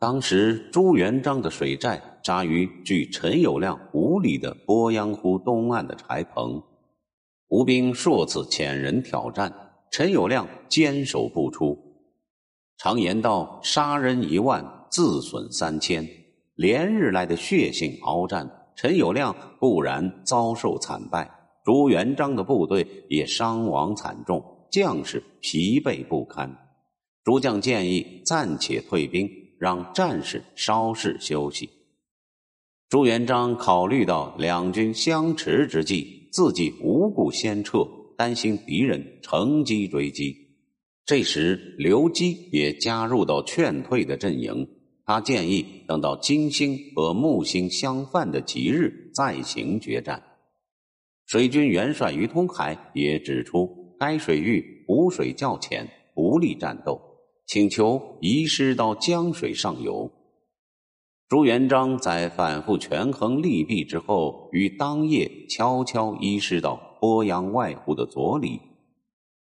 当时朱元璋的水寨扎于距陈友谅五里的鄱阳湖东岸的柴棚，吴兵数次遣人挑战，陈友谅坚守不出。常言道：“杀人一万，自损三千。”连日来的血性鏖战，陈友谅固然遭受惨败，朱元璋的部队也伤亡惨重，将士疲惫不堪。诸将建议暂且退兵。让战士稍事休息。朱元璋考虑到两军相持之际，自己无故先撤，担心敌人乘机追击。这时，刘基也加入到劝退的阵营。他建议等到金星和木星相犯的吉日再行决战。水军元帅于通海也指出，该水域湖水较浅，不利战斗。请求移师到江水上游。朱元璋在反复权衡利弊之后，于当夜悄悄移师到鄱阳外湖的左里。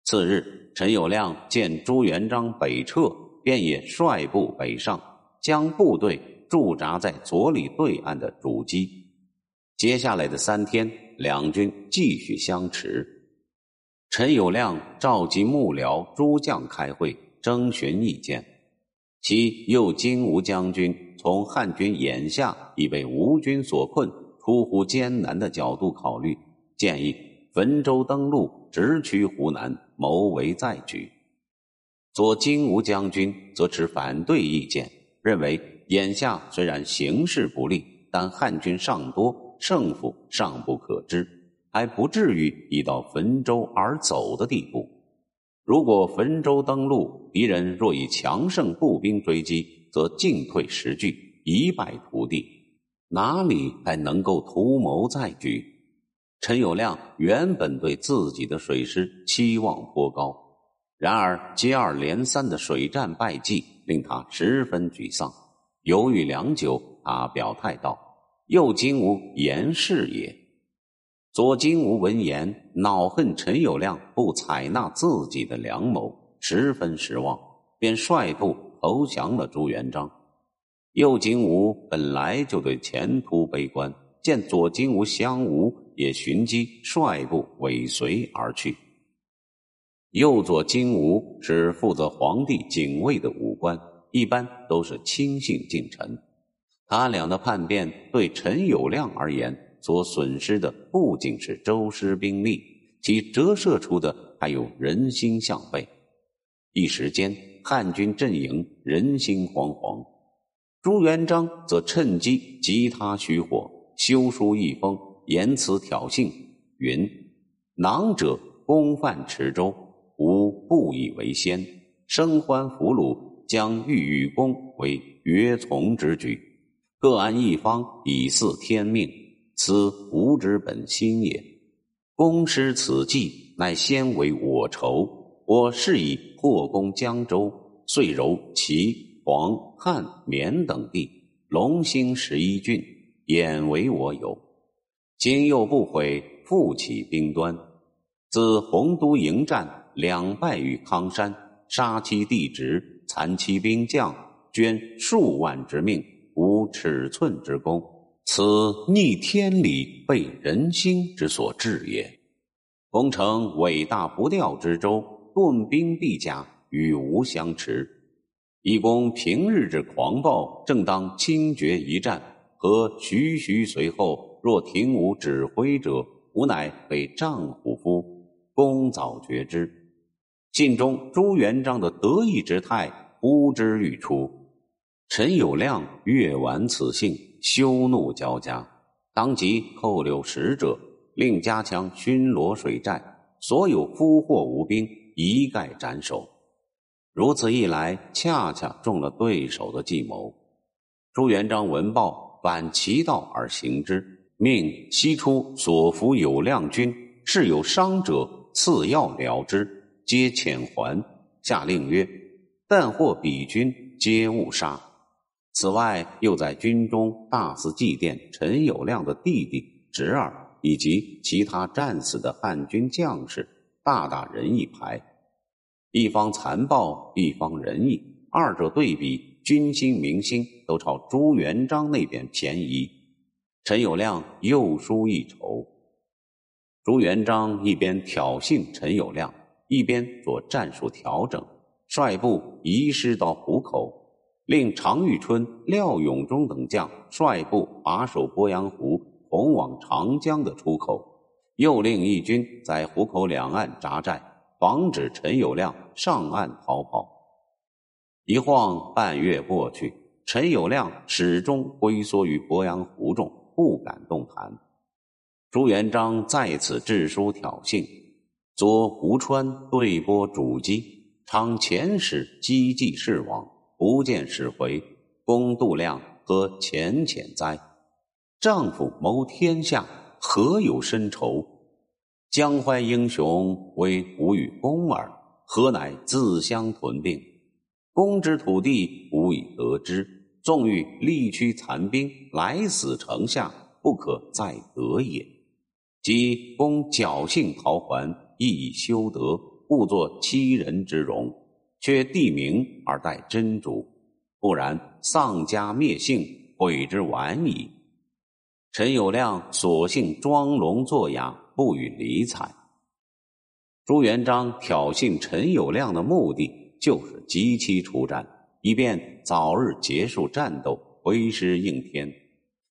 次日，陈友谅见朱元璋北撤，便也率部北上，将部队驻扎在左里对岸的主基。接下来的三天，两军继续相持。陈友谅召集幕僚诸将开会。征询意见，其右金吾将军从汉军眼下已被吴军所困、出乎艰难的角度考虑，建议汾州登陆，直趋湖南，谋为再举。左金吾将军则持反对意见，认为眼下虽然形势不利，但汉军尚多，胜负尚不可知，还不至于已到汾州而走的地步。如果汾州登陆，敌人若以强盛步兵追击，则进退失据，一败涂地，哪里还能够图谋再举？陈友谅原本对自己的水师期望颇高，然而接二连三的水战败绩令他十分沮丧。犹豫良久，他表态道：“右金吾言事也。”左金吾闻言，恼恨陈友谅不采纳自己的良谋，十分失望，便率部投降了朱元璋。右金吾本来就对前途悲观，见左金吾相吴，也寻机率部尾随而去。右左金吾是负责皇帝警卫的武官，一般都是亲信近臣。他俩的叛变，对陈友谅而言。所损失的不仅是周师兵力，其折射出的还有人心向背。一时间，汉军阵营人心惶惶。朱元璋则趁机急他虚火，修书一封，言辞挑衅，云：“囊者攻犯池州，吾不以为先，生还俘虏，将欲与公为约从之举，各安一方，以祀天命。”此吾之本心也。公施此计，乃先为我仇。我是以破攻江州，遂柔齐、黄、汉、绵等地，龙兴十一郡，眼为我有。今又不悔，复起兵端。自洪都迎战，两败于康山，杀其弟侄，残其兵将，捐数万之命，无尺寸之功。此逆天理、背人心之所至也。攻城伟大不掉之舟，顿兵必甲，与吾相持。义公平日之狂暴，正当亲决一战，和徐徐随后？若停吾指挥者，吾乃为丈虎夫。公早觉之。信中朱元璋的得意之态呼之欲出。陈友谅阅完此信。羞怒交加，当即扣留使者，令加强巡逻水寨，所有俘获吴兵一概斩首。如此一来，恰恰中了对手的计谋。朱元璋闻报，反其道而行之，命西出所俘有亮军，是有伤者，赐药疗之，皆遣还。下令曰：但获彼军，皆勿杀。此外，又在军中大肆祭奠陈友谅的弟弟、侄儿以及其他战死的汉军将士，大打人一牌。一方残暴，一方仁义，二者对比，军心民心都朝朱元璋那边偏移，陈友谅又输一筹。朱元璋一边挑衅陈友谅，一边做战术调整，率部移师到湖口，令常遇春、廖永忠等将率部把守鄱阳湖通往长江的出口，又令义军在湖口两岸扎寨，防止陈友谅上岸逃跑。一晃半月过去，陈友谅始终龟缩于鄱阳湖中，不敢动弹。朱元璋再次致书挑衅，左湖川对波主机，常遣使击迹事往，不见使回。公度量何浅浅哉？丈夫谋天下，何有深仇？江淮英雄为吾与公耳，何乃自相屯并？公之土地，吾已得之。纵欲力驱残兵，来死城下，不可再得也。即公侥幸逃还，亦以修德，故作欺人之容，却地名而带真主，不然丧家灭姓，悔之晚矣。陈友谅索性装聋作哑，不予理睬。朱元璋挑衅陈友谅的目的，就是急期出战，以便早日结束战斗，回师应天。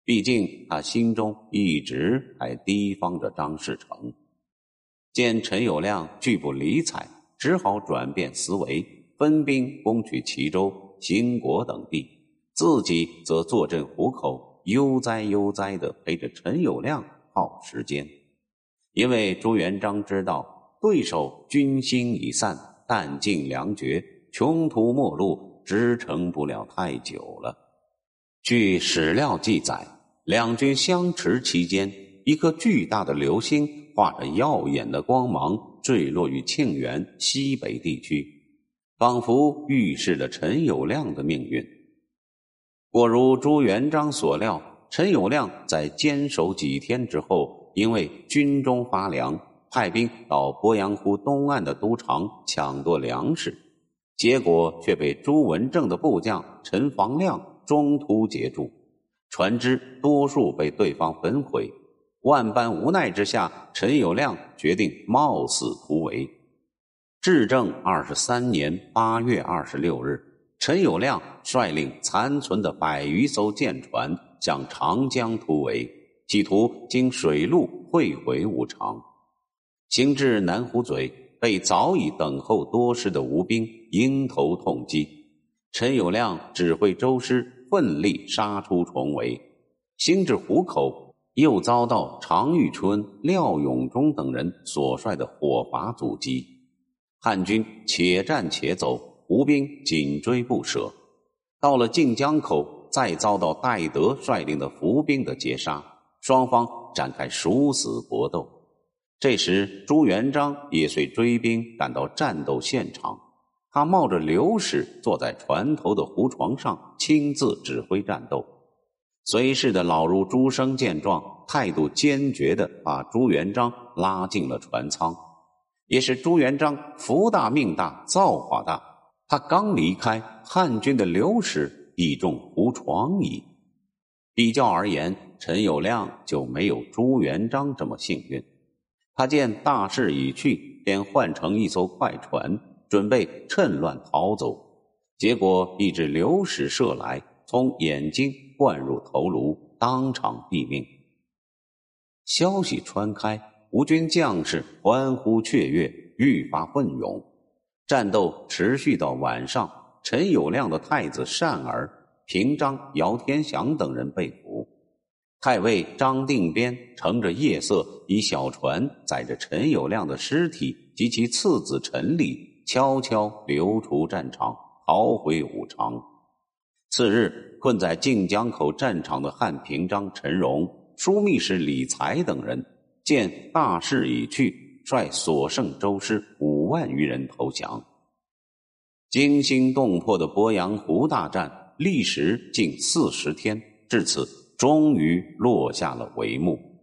毕竟他心中一直还提防着张士诚，见陈友谅拒不理睬，只好转变思维，分兵攻取齐州、兴国等地，自己则坐镇湖口，悠哉悠哉地陪着陈友谅耗时间。因为朱元璋知道对手军心已散，弹尽粮绝，穷途末路，支撑不了太久了。据史料记载。两军相持期间，一颗巨大的流星化着耀眼的光芒坠落于庆元西北地区，仿佛预示着陈友谅的命运。果如朱元璋所料，陈友谅在坚守几天之后，因为军中乏粮，派兵到鄱阳湖东岸的都城抢夺粮食，结果却被朱文正的部将陈房亮中途截住。船只多数被对方焚毁，万般无奈之下，陈友谅决定冒死突围。至正二十三年八月二十六日，陈友谅率领残存的百余艘舰船向长江突围，企图经水路汇回武昌。行至南湖嘴，被早已等候多时的吴兵迎头痛击。陈友谅指挥周师。奋力杀出重围，行至湖口，又遭到常遇春、廖永忠等人所率的火伐阻击。汉军且战且走，吴兵紧追不舍。到了晋江口，再遭到戴德率领的伏兵的截杀，双方展开殊死搏斗。这时，朱元璋也随追兵赶到战斗现场。他冒着流矢，坐在船头的胡床上，亲自指挥战斗。随侍的老儒朱生见状，态度坚决地把朱元璋拉进了船舱。也是朱元璋福大命大，造化大。他刚离开，汉军的流矢已中胡床矣。比较而言，陈友谅就没有朱元璋这么幸运。他见大势已去，便换成一艘快船。准备趁乱逃走，结果一支流矢射来，从眼睛灌入头颅，当场毙命。消息传开，吴军将士欢呼雀跃，愈发奋勇。战斗持续到晚上，陈友谅的太子单儿、平章、姚天祥等人被俘，太尉张定边乘着夜色，以小船载着陈友谅的尸体及其次子陈礼。悄悄流出战场，逃回武昌。次日，困在晋江口战场的汉平章、陈荣、枢密使李才等人，见大势已去，率所剩周师五万余人投降。惊心动魄的鄱阳湖大战历时近四十天，至此终于落下了帷幕。